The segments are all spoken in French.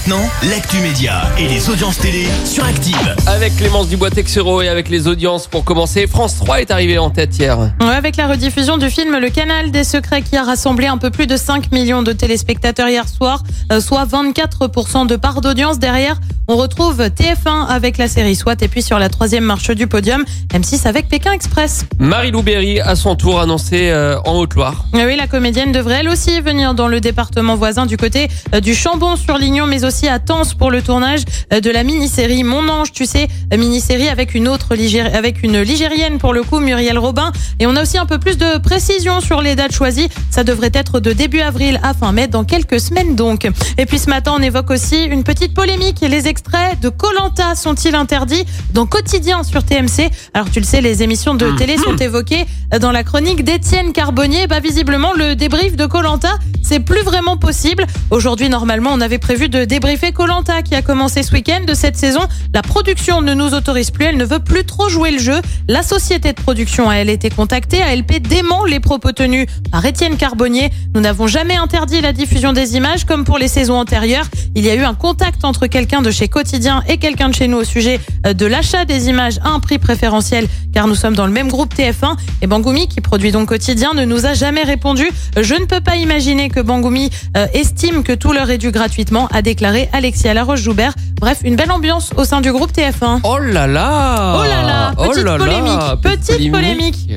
Maintenant, l'actu média et les audiences télé sur Active. Avec Clémence Dubois-Texero et avec les audiences pour commencer, France 3 est arrivé en tête hier. Ouais, avec la rediffusion du film Le Canal des Secrets qui a rassemblé un peu plus de 5 millions de téléspectateurs hier soir, euh, soit 24% de part d'audience. Derrière, on retrouve TF1 avec la série SWAT et puis sur la troisième marche du podium, M6 avec Pékin Express. Marie-Lou Berry, à son tour, annoncé euh, en Haute-Loire. Et Oui, la comédienne devrait elle aussi venir dans le département voisin du côté euh, du Chambon-sur-Lignon, mais aussi à Tens pour le tournage euh, de la mini-série Mon Ange, tu sais, euh, mini-série avec une autre avec une Ligérienne pour le coup, Muriel Robin. Et on a aussi un peu plus de précision sur les dates choisies. Ça devrait être de début avril à fin mai, dans quelques semaines donc. Et puis ce matin, on évoque aussi une petite polémique. Les extraits de Colanta sont-ils interdits dans Quotidien sur TMC Alors tu le sais, les émissions de télé sont évoquées dans la chronique d'Étienne Carbonnier. Bah visiblement, le débrief de Colanta, c'est plus vraiment possible. Aujourd'hui, normalement, on avait prévu de débriefer Colanta qui a commencé ce week-end de cette saison. La production ne nous autorise plus, elle ne veut plus trop jouer le jeu. La société de production a elle été contactée, ALP dément les propos tenus par Étienne Carbonnier. Nous n'avons jamais interdit la diffusion des images comme pour les saisons antérieures. Il y a eu un contact entre quelqu'un de chez Quotidien et quelqu'un de chez nous au sujet euh, de l'achat des images à un prix préférentiel car nous sommes dans le même groupe TF1 et Bangoumi qui produit donc Quotidien ne nous a jamais répondu. Je ne peux pas imaginer que Bangoumi euh, estime que tout leur est dû gratuitement, a déclaré Alexia Laroche-Joubert. Bref, une belle ambiance au sein du groupe TF1. Oh là là Oh là là, petite polémique, petite polémique.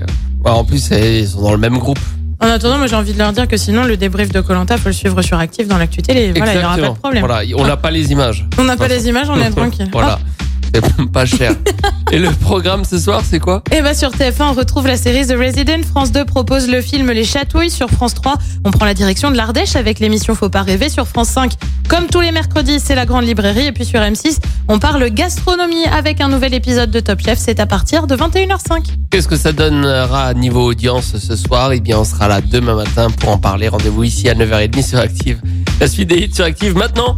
Ouais, en plus, ils sont dans le même groupe. En attendant, moi j'ai envie de leur dire que sinon le débrief de Colanta faut le suivre sur Active dans l'actu télé. Voilà, il n'y aura pas de problème. Voilà, on n'a pas les images. On n'a pas les images, on est tranquille. Voilà. C'est pas cher. Et le programme ce soir, c'est quoi? Et bah sur TF1, on retrouve la série The Resident. France 2 propose le film Les Chatouilles. Sur France 3, on prend la direction de l'Ardèche avec l'émission Faut pas rêver. Sur France 5, comme tous les mercredis, c'est la grande librairie. Et puis sur M6, on parle gastronomie avec un nouvel épisode de Top Chef. C'est à partir de 21h05. Qu'est-ce que ça donnera niveau audience ce soir? Eh bien, on sera là demain matin pour en parler. Rendez-vous ici à 9h30 sur Active. La suite des hits sur Active maintenant.